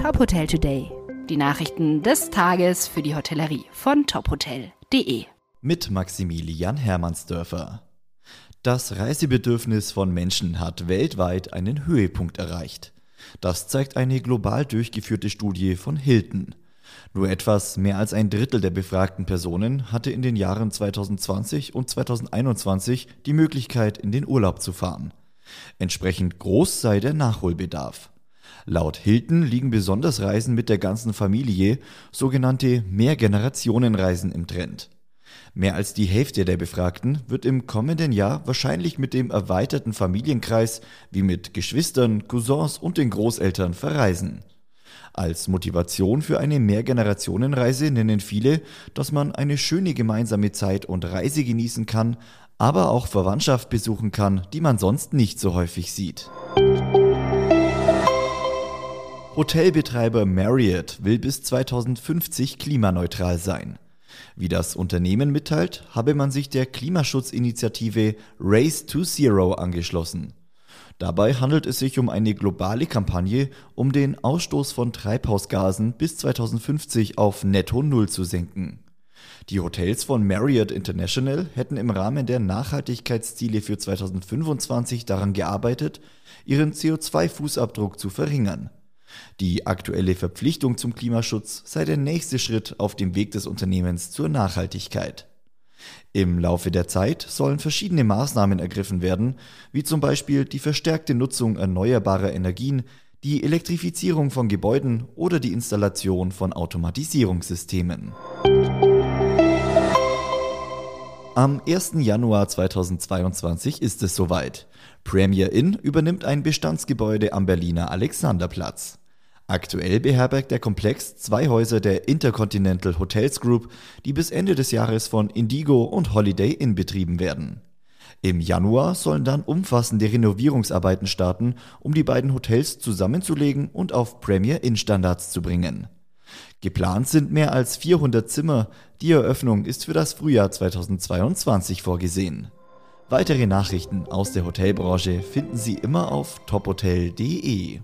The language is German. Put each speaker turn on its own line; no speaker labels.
Top Hotel Today. Die Nachrichten des Tages für die Hotellerie von tophotel.de.
Mit Maximilian Hermannsdörfer. Das Reisebedürfnis von Menschen hat weltweit einen Höhepunkt erreicht. Das zeigt eine global durchgeführte Studie von Hilton. Nur etwas mehr als ein Drittel der befragten Personen hatte in den Jahren 2020 und 2021 die Möglichkeit, in den Urlaub zu fahren. Entsprechend groß sei der Nachholbedarf. Laut Hilton liegen besonders Reisen mit der ganzen Familie, sogenannte Mehrgenerationenreisen im Trend. Mehr als die Hälfte der Befragten wird im kommenden Jahr wahrscheinlich mit dem erweiterten Familienkreis wie mit Geschwistern, Cousins und den Großeltern verreisen. Als Motivation für eine Mehrgenerationenreise nennen viele, dass man eine schöne gemeinsame Zeit und Reise genießen kann, aber auch Verwandtschaft besuchen kann, die man sonst nicht so häufig sieht. Hotelbetreiber Marriott will bis 2050 klimaneutral sein. Wie das Unternehmen mitteilt, habe man sich der Klimaschutzinitiative Race to Zero angeschlossen. Dabei handelt es sich um eine globale Kampagne, um den Ausstoß von Treibhausgasen bis 2050 auf Netto Null zu senken. Die Hotels von Marriott International hätten im Rahmen der Nachhaltigkeitsziele für 2025 daran gearbeitet, ihren CO2-Fußabdruck zu verringern. Die aktuelle Verpflichtung zum Klimaschutz sei der nächste Schritt auf dem Weg des Unternehmens zur Nachhaltigkeit. Im Laufe der Zeit sollen verschiedene Maßnahmen ergriffen werden, wie zum Beispiel die verstärkte Nutzung erneuerbarer Energien, die Elektrifizierung von Gebäuden oder die Installation von Automatisierungssystemen. Am 1. Januar 2022 ist es soweit. Premier Inn übernimmt ein Bestandsgebäude am Berliner Alexanderplatz. Aktuell beherbergt der Komplex zwei Häuser der Intercontinental Hotels Group, die bis Ende des Jahres von Indigo und Holiday Inn betrieben werden. Im Januar sollen dann umfassende Renovierungsarbeiten starten, um die beiden Hotels zusammenzulegen und auf Premier Inn Standards zu bringen. Geplant sind mehr als 400 Zimmer, die Eröffnung ist für das Frühjahr 2022 vorgesehen. Weitere Nachrichten aus der Hotelbranche finden Sie immer auf tophotel.de.